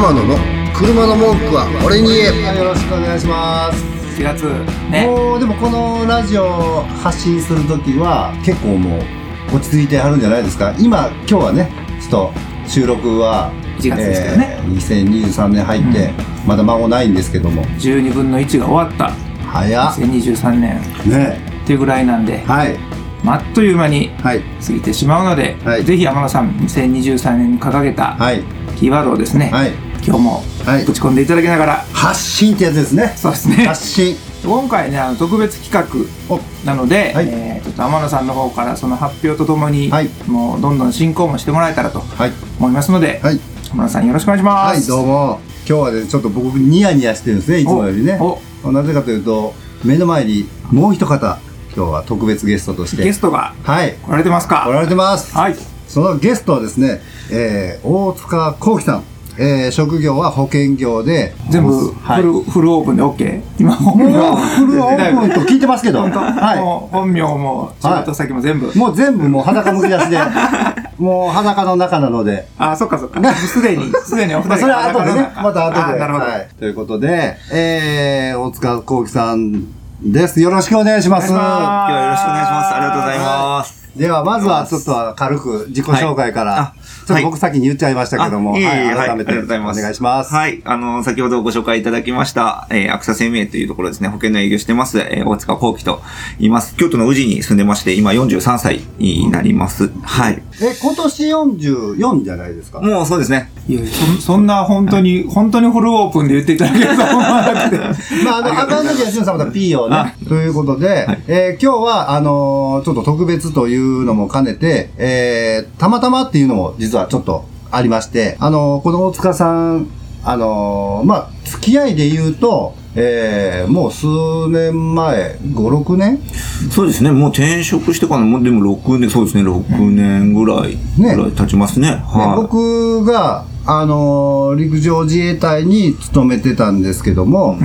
天野の車の文句は俺に言え。よろしくお願いします。4月ね。もうでもこのラジオ発信する時は結構もう落ち着いてはるんじゃないですか。今今日はねちょっと収録は1月ですけどね。えー2023年入って、まだ間もないんですけども。12分の1が終わった。早っ。2023年。ね。っていうぐらいなんで、はい。まああっという間にはい。過ぎてしまうので、はい。ぜひ天野さん2023年に掲げたはい。キーワードをですね、はい今日もはい。ぶち込んでいただきながら、発信ってやつですね。そうですね。発信。今回ねあの特別企画おなので、はい。えーちょっと天野さんの方からその発表とともに、はい。もうどんどん進行もしてもらえたらとはい。思いますので、はい。天野さんよろしくお願いします。はいどうも。今日はねちょっと僕ニヤニヤしてるんですねいつもよりね。お。なぜかというと目の前にもう一方今日は特別ゲストとして。ゲストがはい。来られてますか？来られてます。はい。そのゲストはですね、えー、大塚幸喜さん、えー、職業は保険業で全部フル,、はい、フルオープンで OK? 今本名。フルオープンと聞いてますけど、本当、はもう本名も仕事先も全部、い、もう全部もう裸むき出しで。もう裸の中なので。あそっかそっか。すでにすでにお二人まあ、それは後でね。また後で。あなるほど、はい、ということで、えー、大塚幸喜さんです。よろしくお願いします。お願いします。今日はよろしくお願いします。ありがとうございます。ではまずはちょっと軽く自己紹介から、はいあちょっと僕先に言っちゃいましたけども、あいはい、改めてありがとうございますお願いします。はい。あの、先ほどご紹介いただきました、えー、アクサ生命というところですね、保険の営業してます、えー、大塚幸喜と言います。京都の宇治に住んでまして、今43歳になります。はい。え、今年44じゃないですか？もうそうですね。いやそそんな本当に、本当にフルオープンで言っていただけると思わなくて まあ、あの、あかん時は、しゅんさんまた P をね。ということで、えー今日は、あのーちょっと特別というのも兼ねて、えーたまたまっていうのも実はちょっとありまして、あのーこの大塚さん、あのーまあ、付き合いで言うと、えーもう数年前、5、6年？そうですね。もう転職してからもうでも6年、そうですね、6年ぐらい、ねぐらい経ちますね。ではい。僕が、あのー陸上自衛隊に勤めてたんですけども、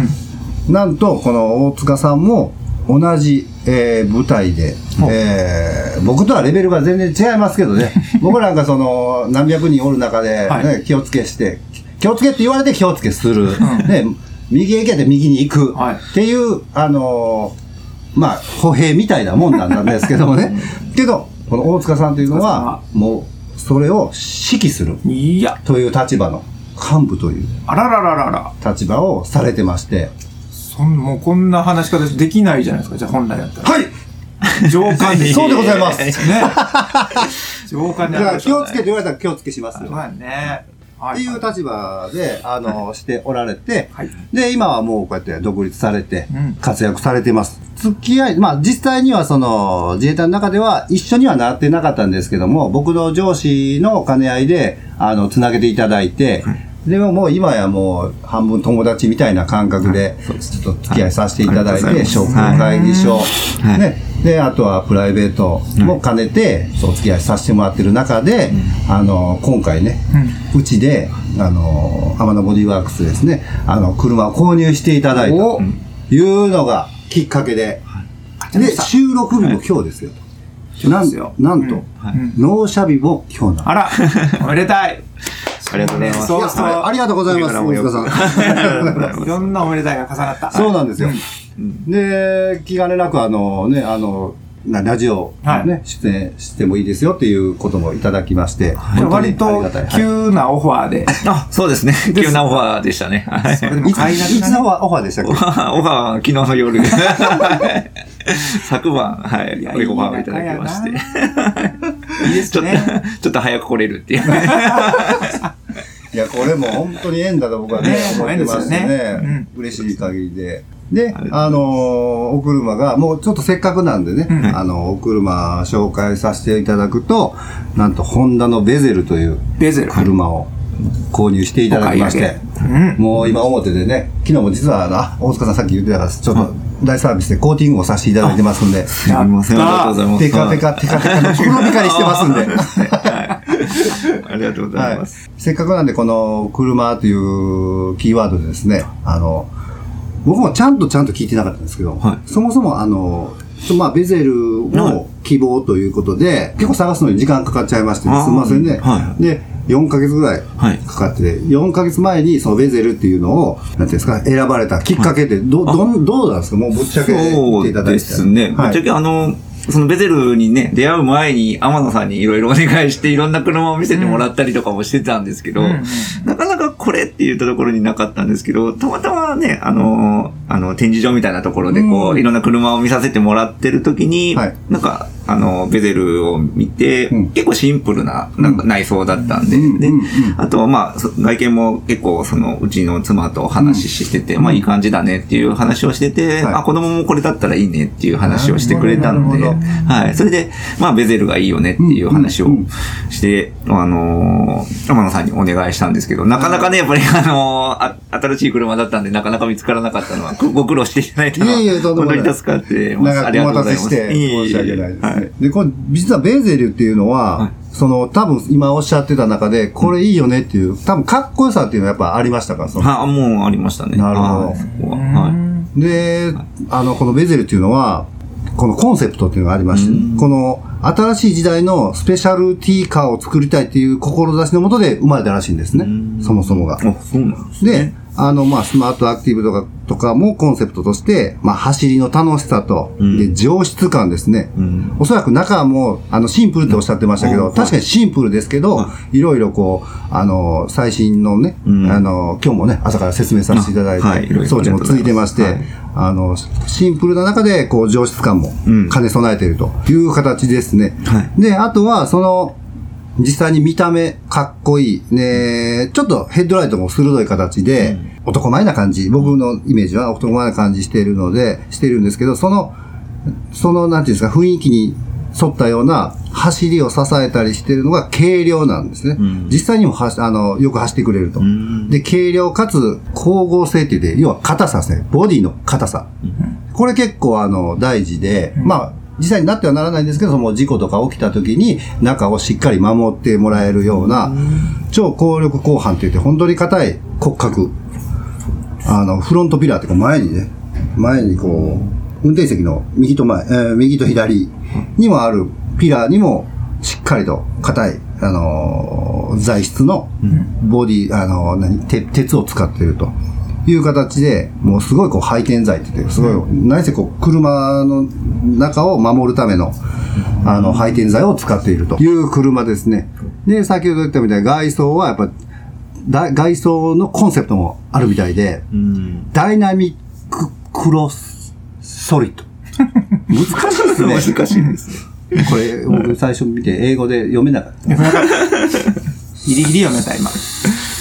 なんとこの大塚さんも同じ、えー部隊で、えー僕とはレベルが全然違いますけどね。僕なんかその何百人おる中で、ねはい。気をつけして気をつけって言われて気をつけする、ね、右へ行けて右に行く、はい。っていう、あのーまあ、歩兵みたいなもんなんですけどもね。けど、この大塚さんというのは、もう、それを指揮する。いや。という立場の、幹部という。あららららら。立場をされてまして。そんもうこんな話し方できないじゃないですか。じゃあ本来だったら。はい。上官でそうでございます。ね。上官でだから気をつけって言われたら気をつけしますよ。そうやね。はっていう立場で、あの、しておられて、はい。で、今はもうこうやって独立されてうん、活躍されてます。付き合い、まあ実際にはその、自衛隊の中では一緒にはなってなかったんですけども、僕の上司の兼ね合いで、あの、つなげていただいて、でももう今やもう半分友達みたいな感覚で、ちょっと付き合いさせていただいて、商工会議所、はい。ね、で、あとはプライベートも兼ねて、そう、お付き合いさせてもらってる中で、あの、今回ね、うちで、あの、天野ボディワークスですね、あの、車を購入していただいたお。というのがきっかけで、で、収録日も今日ですよ。なんなんと、納車日も今日なの。あらおめでたいありがとうございます。そうそうありがとうございます、大塚さん。いろんなおめでたいが重なったそうなんですよ。で、気兼ねなく、あのね、あの、なラジオ、ねはい出演してもいいですよっていうこともいただきまして、割と急なオファーで、あ、そうですね。急なオファーでしたね。はい。それでもいつのオファーでしたっけ？オファーは昨日の夜で。は い昨晩、はい。いやこれオファーをいただきまして。いいですね。ちょっと早く来れるっていう。いや、これも本当に縁だと僕はねね、思ってますよね。ね、嬉しい限りで。であのーお車が、もうちょっとせっかくなんでね、うん。あの、お車紹介させていただくと、なんと、ホンダのベゼルというベゼル。車を購入していただきまして、うん。もう今表でね、昨日も実は、あ大塚さんさっき言ってたから、ちょっと大サービスでコーティングをさせていただいてますんで、すみません、ありがとうございます。テカテカテカテカの黒光りしてますんで。ありがとうござはいいます。。せっかくなんで、この車というキーワードでですね、あの、僕もちゃんとちゃんと聞いてなかったんですけど、はいそもそもあの、まあ、ベゼルを希望ということで、結構探すのに時間かかっちゃいまして、すみませんね。はいで、4ヶ月ぐらいはいかかってて、4ヶ月前にそのベゼルっていうのを、なんていうんですか、選ばれたきっかけって、ど、どん、どうなんですか？もうぶっちゃけ言そうっていただいて。ですね。ぶはいっちゃけあの、そのベゼルにね、出会う前に天野さんにいろいろお願いしていろんな車を見せてもらったりとかもしてたんですけど、うんうん。なかなかこれって言ったところになかったんですけど、たまたまね、あの、あの、展示場みたいなところでこう、うん。いろんな車を見させてもらってる時に、はい。なんか、あの、ベゼルを見て、うん。結構シンプルななんか内装だったんで、でうんうんうん。あとはまあ、そ外見も結構その、うちの妻と話してて、まあいい感じだねっていう話をしてて、はい。あ、子供もこれだったらいいねっていう話をしてくれたので、はい。それで、まあベゼルがいいよねっていう話をして、あのー、天野さんにお願いしたんですけど、なかなかね、やっぱりあのーあ、新しい車だったんで、なかなか見つからなかったのは、ごご苦労していただいたのは、い本当に助かってます。ありがとうございます。待たせして申し訳ないです。ね。はいで、これ、実はベーゼルっていうのは、はいその、多分今おっしゃってた中で、これいいよねっていう、多分かっこよさっていうのはやっぱありましたかそのはもうありましたね。なるほどはいそこははい。で、あの、このベゼルっていうのは、このコンセプトっていうのがありまして、うんこの新しい時代のスペシャルティーカーを作りたいっていう志のもとで生まれたらしいんですねうん。そもそもが。あ、そうなんですね。で、あの、まあ、スマートアクティブとか、とかもコンセプトとして、まあ、走りの楽しさと、うん。で、上質感ですね。うん。おそらく中も、あの、シンプルっておっしゃってましたけど、うん。確かにシンプルですけど、はいろいろこう、あの、最新のね、うん。あの、今日もね、朝から説明させていただいて、あはい装置もついてまして、ありがとうござい。あの、シンプルな中で、こう、上質感もうん。兼ね備えているという形ですね。はい。で、あとは、その、実際に見た目かっこいい。ねちょっとヘッドライトも鋭い形で、男前な感じ。僕のイメージは男前な感じしているので、しているんですけど、その、その、なんていうんですか、雰囲気に沿ったような走りを支えたりしているのが軽量なんですね。うん実際にもはしあの、よく走ってくれると。んで、軽量かつ光合成って言って、要は硬さですね。ボディの硬さ。これ結構あの、大事で、まあ、実際になってはならないんですけど、もう事故とか起きた時に中をしっかり守ってもらえるような、超高力鋼板って言って本当に硬い骨格。あの、フロントピラーっていうか前にね、前にこう、運転席の右と前、えー右と左にもあるピラーにもしっかりと硬い、あのー材質のボディ、あのー何、て鉄を使っていると。いう形で、もうすごいこう配填材って言って、すごい、何せこう車の中を守るための、あの、配填材を使っているという車ですね。で、先ほど言ったみたいに外装はやっぱ、だ外装のコンセプトもあるみたいで、うん。ダイナミッククロスソリッド。難しいですね。難しいですね。これ、僕最初見て英語で読めなかった。ギリギリ読めた、今。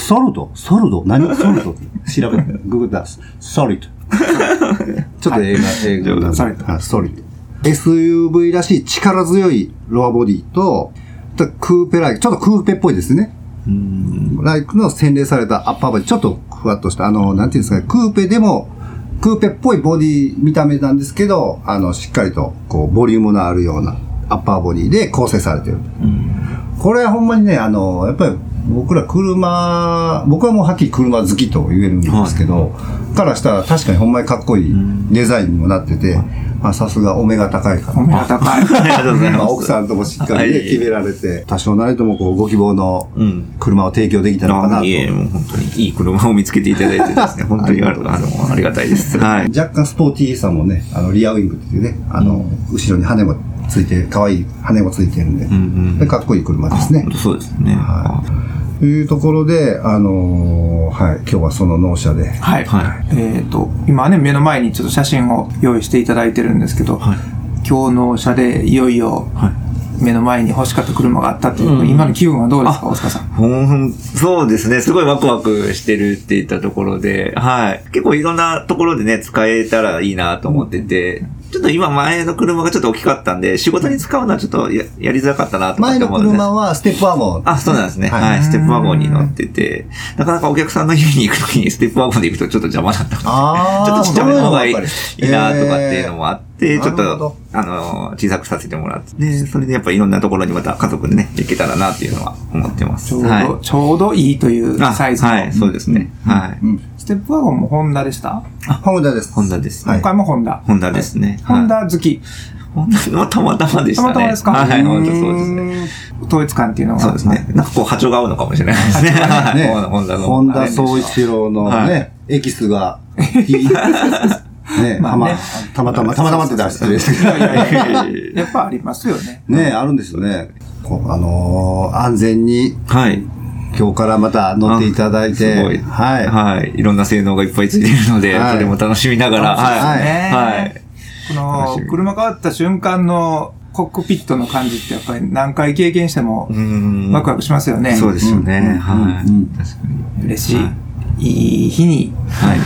ソルド？ソルド？何？ソルド？調べて、ググったソリッド。ちょっと映画、英語なんで。ソ リソリッド。SUV らしい力強いロアボディと、とクーペライク、ちょっとクーペっぽいですね。ライクの洗練されたアッパーボディ、ちょっとふわっとした、あの、なんていうんですかね、クーペでも、クーペっぽいボディ見た目なんですけど、あの、しっかりと、こう、ボリュームのあるようなアッパーボディで構成されてる。これはほんまにね、あの、やっぱり僕ら車、僕はもうはっきり車好きと言えるんですけど、からしたら確かにほんまにかっこいいデザインにもなってて、まあさすがお目が高いから。お目が高い。ありがとうございます。奥さんともしっかりね、はい決められて、多少なりともこうご希望のうん車を提供できたのかなと。あいえ、もう本当にいい車を見つけていただいてですね、本当にあのありがたいです。はい。若干スポーティーさもね、あの、リアウィングっていうね、あの、後ろに羽もついて、可愛い羽もついてるんで、かっこいい車ですねそうですね。はというところで、あのーはい、今日はその納車で、はい。はえっ、と、今ね、目の前にちょっと写真を用意していただいてるんですけど、はい今日の車でいよいよはい目の前に欲しかった車があったっていう、今の気分はどうですか、大塚さん？ほん、そうですね。すごいワクワクしてるって言ったところで、はい。結構いろんなところでね、使えたらいいなと思ってて、ちょっと今前の車がちょっと大きかったんで、仕事に使うのはちょっとややりづらかったなと思っ前のて思うので。車はステップワゴン。あ、そうなんですね。ははいい。ステップワゴンに乗ってて、なかなかお客さんの家に行くときにステップワゴンで行くとちょっと邪魔だったちょっとちっちゃめの方がいいなとかっていうのもあって、えーちょっとあの、小さくさせてもらって。で、それでやっぱいろんなところにまた家族でね、行けたらなっていうのは思ってます。ちょうど、はい。ちょうどいいというあサイズの。はい、そうですね。はい。うん。ステップワゴンもホンダでした、ホンダです。ホンダです。今回もホンダ。ホンダですね。ホンはいダ好き。本当にまあたまたまでしたね。たまたまですか？はい、本当そうですね。ね。統一感っていうのは。そうですね。なんかこう波長が合うのかもしれないですね。はいね ホンダの。本田宗一郎のはね、エキスが、いい ね、まあねたまたま、たまたまって出してるですけど。やっぱありますよね。ね、あるんですよね。あのー安全にはい。今日からまた乗っていただいて、すごい。はい。はい。いろんな性能がいっぱいついているので、はいそれも楽しみながら、はい。ねはい。この車変わった瞬間のコックピットの感じってやっぱり何回経験してもうーんワクワクしますよね。そうですよね。はい。うん確かに。嬉しい。いい日に、はい。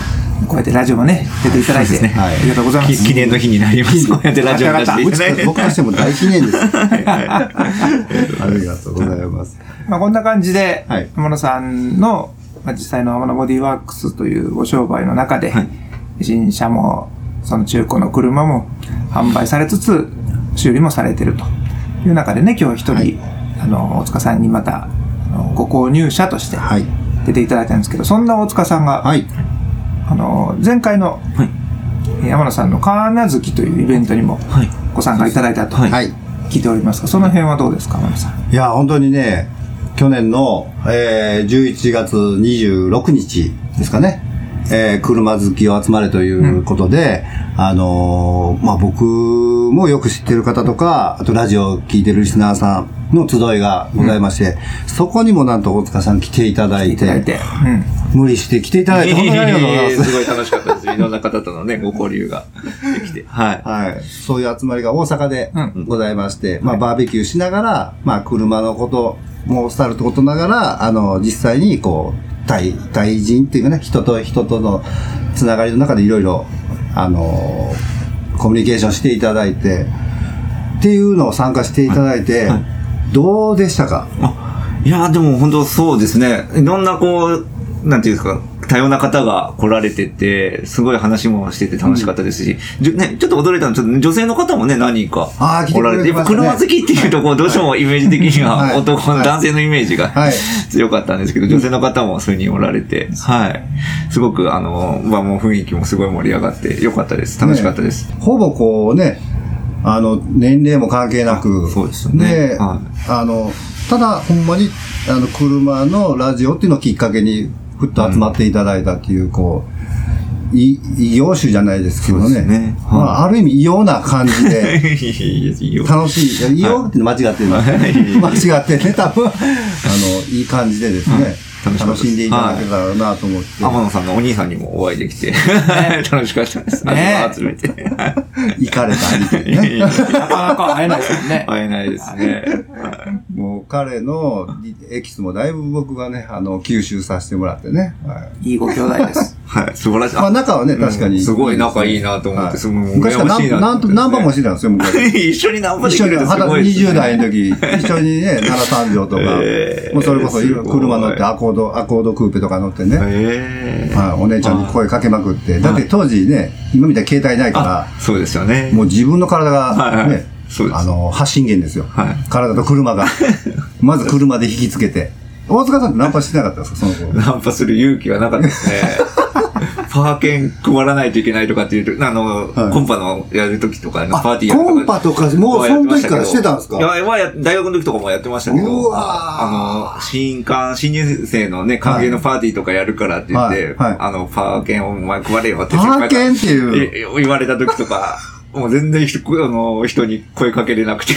こうやってラジオもね、出ていただいて、ねはいありがとうございます。き記念の日になります。こうやってラジオに出していただいて。僕としても大記念です。ありがとうございます。まあこんな感じで、はい天野さんの、まあ、実際の天野ボディワークスというご商売の中で、はい新車も、その中古の車も販売されつつ、修理もされてるという中でね、今日一人、はいあの、大塚さんにまた、ご購入者としてはい。出ていただいたんですけど、そんな大塚さんが、はい。あの、前回の、山野さんのカーナ好きというイベントにもはい。ご参加いただいたと。聞いておりますが、その辺はどうですか、山野さん？いや、本当にね、去年の、えー、11月26日ですかね。えー、車好きを集まれということで、あのーまあ、僕もよく知ってる方とか、あとラジオを聞いてるリスナーさんの集いがございまして、そこにもなんと大塚さん来ていただいて。無理して来ていただいて、本当にありがとうございます。すごい楽しかったです。いろんな方とのね、ご交流が できて。はい。はい。そういう集まりが大阪でうんございまして、まあ、バーベキューしながら、まあ、車のこともさることながら、あの、実際に、こう、対、対人っていうかね、人と人とのつながりの中でいろいろ、あの、コミュニケーションしていただいて、っていうのを参加していただいて、はいどうでしたか？あいや、でも本当そうですね。いろんなこう、なんていうんですか、多様な方が来られてて、すごい話もしてて楽しかったですし、じゅね、ちょっと驚いたのは、ちょっと女性の方もね、何人か来られて、やっぱれてましたね車好きっていうとこう、どうしてもイメージ的にははい。男のはい。男性のイメージがはい。強かったんですけど、女性の方も数人おられて、はい。すごく、あの、まあもう雰囲気もすごい盛り上がって、よかったです。楽しかったです。ほぼこうね、あの、年齢も関係なく、あそうですよね。ではあの、ただ、ほんまに、あの、車のラジオっていうのをきっかけに、ふっと集まっていただいたっていう、こう、い異業種じゃないですけどね。ね。まはい。あ、ある意味異様な感じで、楽しい。異様って間違ってる、はい。間違ってね、多分、あの、いい感じでですね、楽しんでいただけたらなと思って。天野さんのお兄さんにもお会いできて、楽しかったです。ね集めて。行かれたりね。なかなか会えないですね。会えないですね。もう彼のエキスもだいぶ僕がね、あの、吸収させてもらってね。はいいいご兄弟です。はい、素晴らしい。まあ仲はね、確かに。すごい仲いいなと思って、はいすごい昔から羨ましいなナンとナンパもしてたんですよ、昔。一緒にナンパで一緒に、きるってす二十ごいですね。20代の時、一緒にね、奈良三条とか、えーもうそれこそ車乗ってアコード、アコードクーペとか乗ってね、えーはい、お姉ちゃんに声かけまくって、だって当時ね、今みたいに携帯ないかあ、そうですよねら、。もう自分の体がね、あの、発信源ですよ。はい体と車が。まず車で引きつけて。大塚さんってナンパしてなかったですか、その頃。ナンパする勇気はなかったですね。パーケン配らないといけないとかっていう、あの、はいコンパのやるときとか、あパーティーやるとか。コンパとかもうその時からしてたんですか？いや、まあや大学の時とかもやってましたけど、うわーあの、新刊、新入生のね、歓迎のパーティーとかやるからって言って、はいはいあの、パーケンをお前配れよってパーケンっていう。い言われた時とか、もう全然人あの人に声かけれなくて。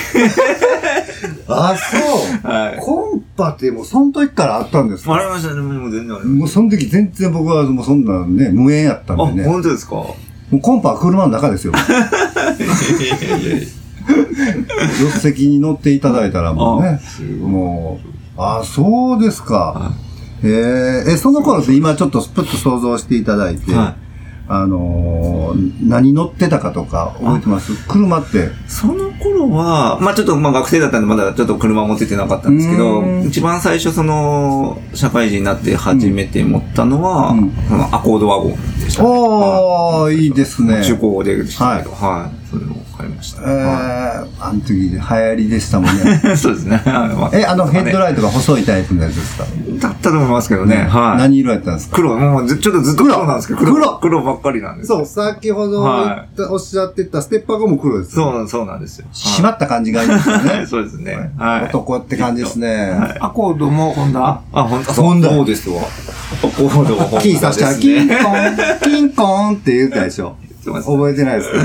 あ、そう。はい。コンパってもうその時からあったんですか？ありましたね、もう全然ありまもうその時全然僕はもうそんなね、無縁やったんでね。本当ですか？もうコンパは車の中ですよ。いやいやいや助手席に乗っていただいたらもうあね、もう、あ、そうですかは。えー、え、その頃って今ちょっとプッと想像していただいて、はあのー何乗ってたかとか覚えてます？車って。その頃は、まあちょっとまあ学生だったんでまだちょっと車持っててなかったんですけど一番最初その、社会人になって初めて持ったのは、うんそのアコードワゴンでしたね。おー、いいですね。中古でしたけど、はい。それを買いました。えー、あの時流行りでしたもんね。そうですね。まえ、あのヘッドイライトが細いタイプのやつですか？トだったと思いますけどね。はい。何色やったんですか？黒、もうずちょっとずっと黒なんですけど、黒黒黒ばっかりなんですよそう、先ほどおっしゃってたステッパーゴム黒です。そうなんそうなんですよ。締まった感じがいいですよはいね。そうですね。はい。男って感じですね。アコードもホンダあ、本当ホンダそうですわ。コードもキーさしたら、キンコン、キンコンって言ったでしょ。覚えてないですか？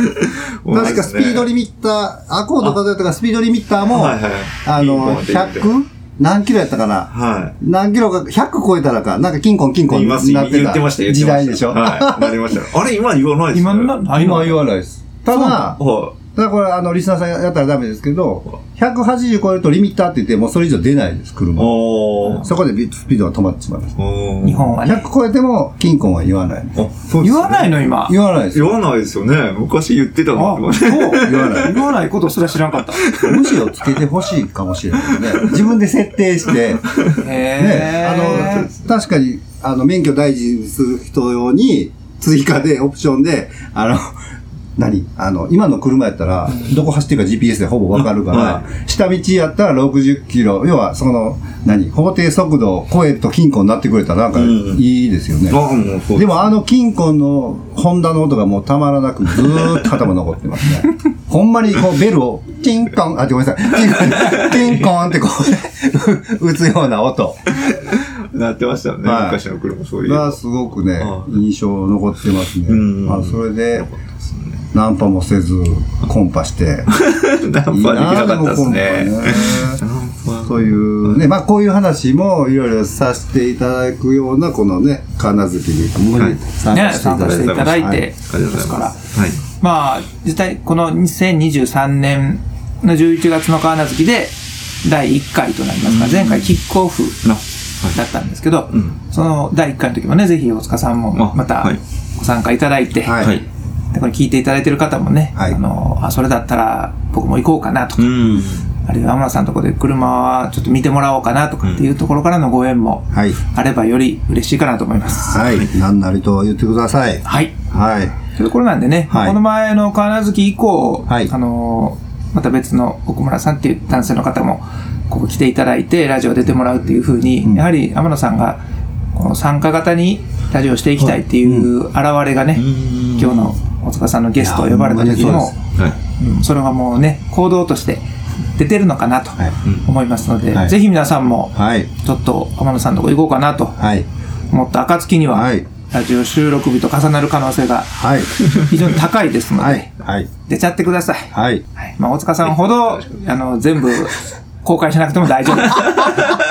確かスピードリミッター、アコード数えたからスピードリミッターも、はいはいあの、キンコンって言って 100? 何キロやったかな？は何キロか、100超えたらか、なんかキンコンキンコンい。になってた言ってました、言ってました。時代でしょ？はい。なりました。あれ、今言わないです今ね。な、な今は言わないです。ただ、だこれ、あの、リスナーさんやったらダメですけど、180超えるとリミッターって言って、もうそれ以上出ないです、い。車。そこでビスピードが止まってしまいます。日本はね。100超えても、キンコンは言わない。あ、そうですね言わないの今。言わないですよ。言わないですよね。昔言ってたのあ、そう。言わない。言わないことすら知らんかった。無視をつけてほしいかもしれないですね。自分で設定して、ね、へあの、確かに、あの、免許大事にする人用に、追加で、オプションで、あの、何？あの、今の車やったら、どこ走ってるか GPS でほぼわかるから、は下道やったら60キロ、要は、その、何？法定速度を超えると金庫になってくれたらなんかうんいいですよね。うそう。でもあの金庫のホンダの音がもうたまらなくずーっと頭残ってますね。ほんまにこうベルをチンコン、あ、ごめんなさい。チンコン、ってこう、打つような音なってましたよね。はい昔の車そういう。がすごくねは、印象残ってますね。あそれで、ナンパもせず、コンパして。ナンパできなかったですね。そういうね、まあこういう話もいろいろさせていただくような、このね、金好きにはい参加していただいて。ね参加していただいてはいありがとうございます。はい。まあ、実際、この2023年の11月の川名月で、第1回となりますが、前回キックオフだったんですけど、んその第1回の時もね、ぜひ大塚さんもあまたはいご参加いただいて、はいい。はい。でこれ聞いていただいてる方もね、はいあの、あ、それだったら僕も行こうかなとか、うん。あるいは天野さんのところで車はちょっと見てもらおうかなとかっていうところからのご縁もはい。あればより嬉しいかなと思います。はい。何なりと言ってください。はい。はい。というところなんでね、はいこの前の川名月以降、はいあのーまた別の奥村さんっていう男性の方もここ来ていただいてラジオ出てもらうっていうふうに、うんやはり天野さんがこの参加型にラジオしていきたいっていう現れがね、今日の大塚さんのゲストを呼ばれた時にもはい。うんそれがもうね行動として出てるのかなとはい思いますので、はいぜひ皆さんもはい。ちょっと天野さんのとこ行こうかなとはい。思った暁には、はいラジオ収録日と重なる可能性がはい。非常に高いですので、はい。はい。出ちゃってください。はい。はい。まあ、大塚さんほど、あの、全部、公開しなくても大丈夫。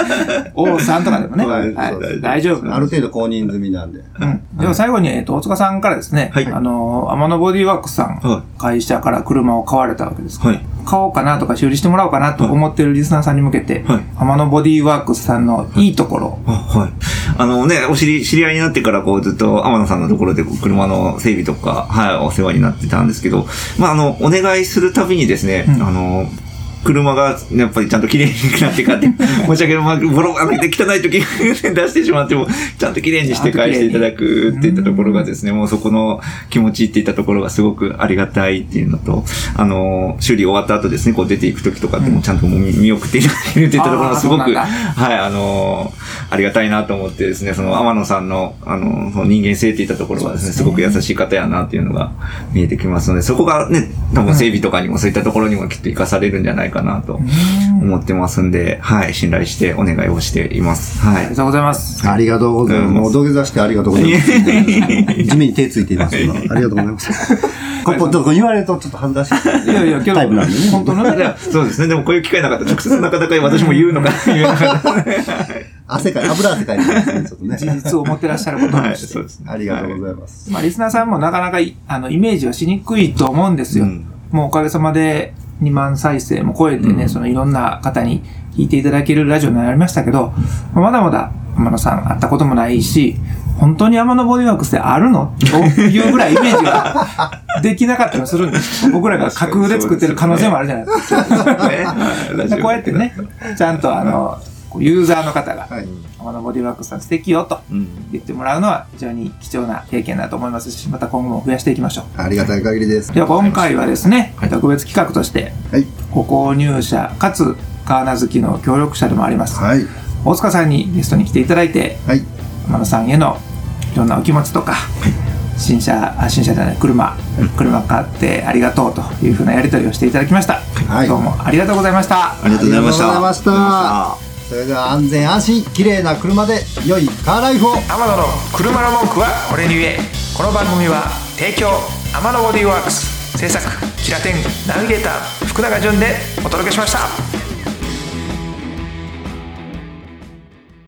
王さんとかでもね、大丈夫。ある程度公認済みなんで。うん。では最後に、えっと、大塚さんからですね、はい。あの、天野ボディワークスさん、は会社から車を買われたわけですはい。買おうかなとか修理してもらおうかなと思ってるリスナーさんに向けて、はい。天野ボディワークスさんのいいところ、あ、はい。あのね、お知り、知り合いになってから、こう、ずっと天野さんのところで、車の整備とか、はい、お世話になってたんですけど、まあ、あの、お願いするたびにですね、うん。あの、車がやっぱりちゃんと綺麗になってかって、申し訳ない、まあ、ボロ開けて汚い時 出してしまっても、ちゃんと綺麗にして返していただくっていったところがですね、もうそこの気持ちっていったところがすごくありがたいっていうのと、あの、修理終わった後ですね、こう出ていく時とかってもちゃんともう見見送っていただけるっていったところがすごく、はい、あのありがたいなと思ってですね、その天野さんの、あの、その人間性っていったところがですね、すごく優しい方やなっていうのが見えてきますので、そこがね、多分整備とかにもそういったところにもきっと活かされるんじゃないかなと思ってますんで、はい、信頼してお願いをしています。はいありが。とうございます。ありがとうございます。うんもう土下座してありがとうございます。地面に手ついていますけど。ありがとうございます。ここ、どこ言われるとちょっと恥ずかしい。いやいや、タイプなんでね本当のね、いやそうですね。でもこういう機会なかったら直接なかなか私も言うのが言えなかった。汗かい、油汗かいてますね、ちょっとね。事実を持ってらっしゃることはてそうですね。ありがとうございます。まあ、リスナーさんもなかなかいあのイメージはしにくいと思うんですよ。うんもうおかげさまで2万再生も超えてね、そのいろんな方に聞いていただけるラジオになりましたけど、まだまだ天野さん会ったこともないし、本当に天野ボディワークスであるの？というぐらいイメージが できなかったりもするんですよ。僕らが架空で作ってる可能性もあるじゃないですか。こうやってね、ちゃんとあの、こうユーザーの方が、はい。天野ボディワークスさん素敵よとうん。言ってもらうのは非常に貴重な経験だと思いますし、また今後も増やしていきましょう。ありがたい限りです。では今回はですね、特別企画として、はい。ご購入者かつガーナ好きの協力者でもあります、はい。大塚さんにゲストに来ていただいてはい。天野さんへのいろんなお気持ちとか、新車あ新車じゃない車車買ってありがとうというふうなやり取りをしていただきました、はいどうもありがとうございましたありがとうございました。それでは安全安心、綺麗な車で良いカーライフを。天野の車の文句は俺に言え。この番組は提供天野ボディーワークス。制作キラテンナビゲーター福永潤でお届けしました。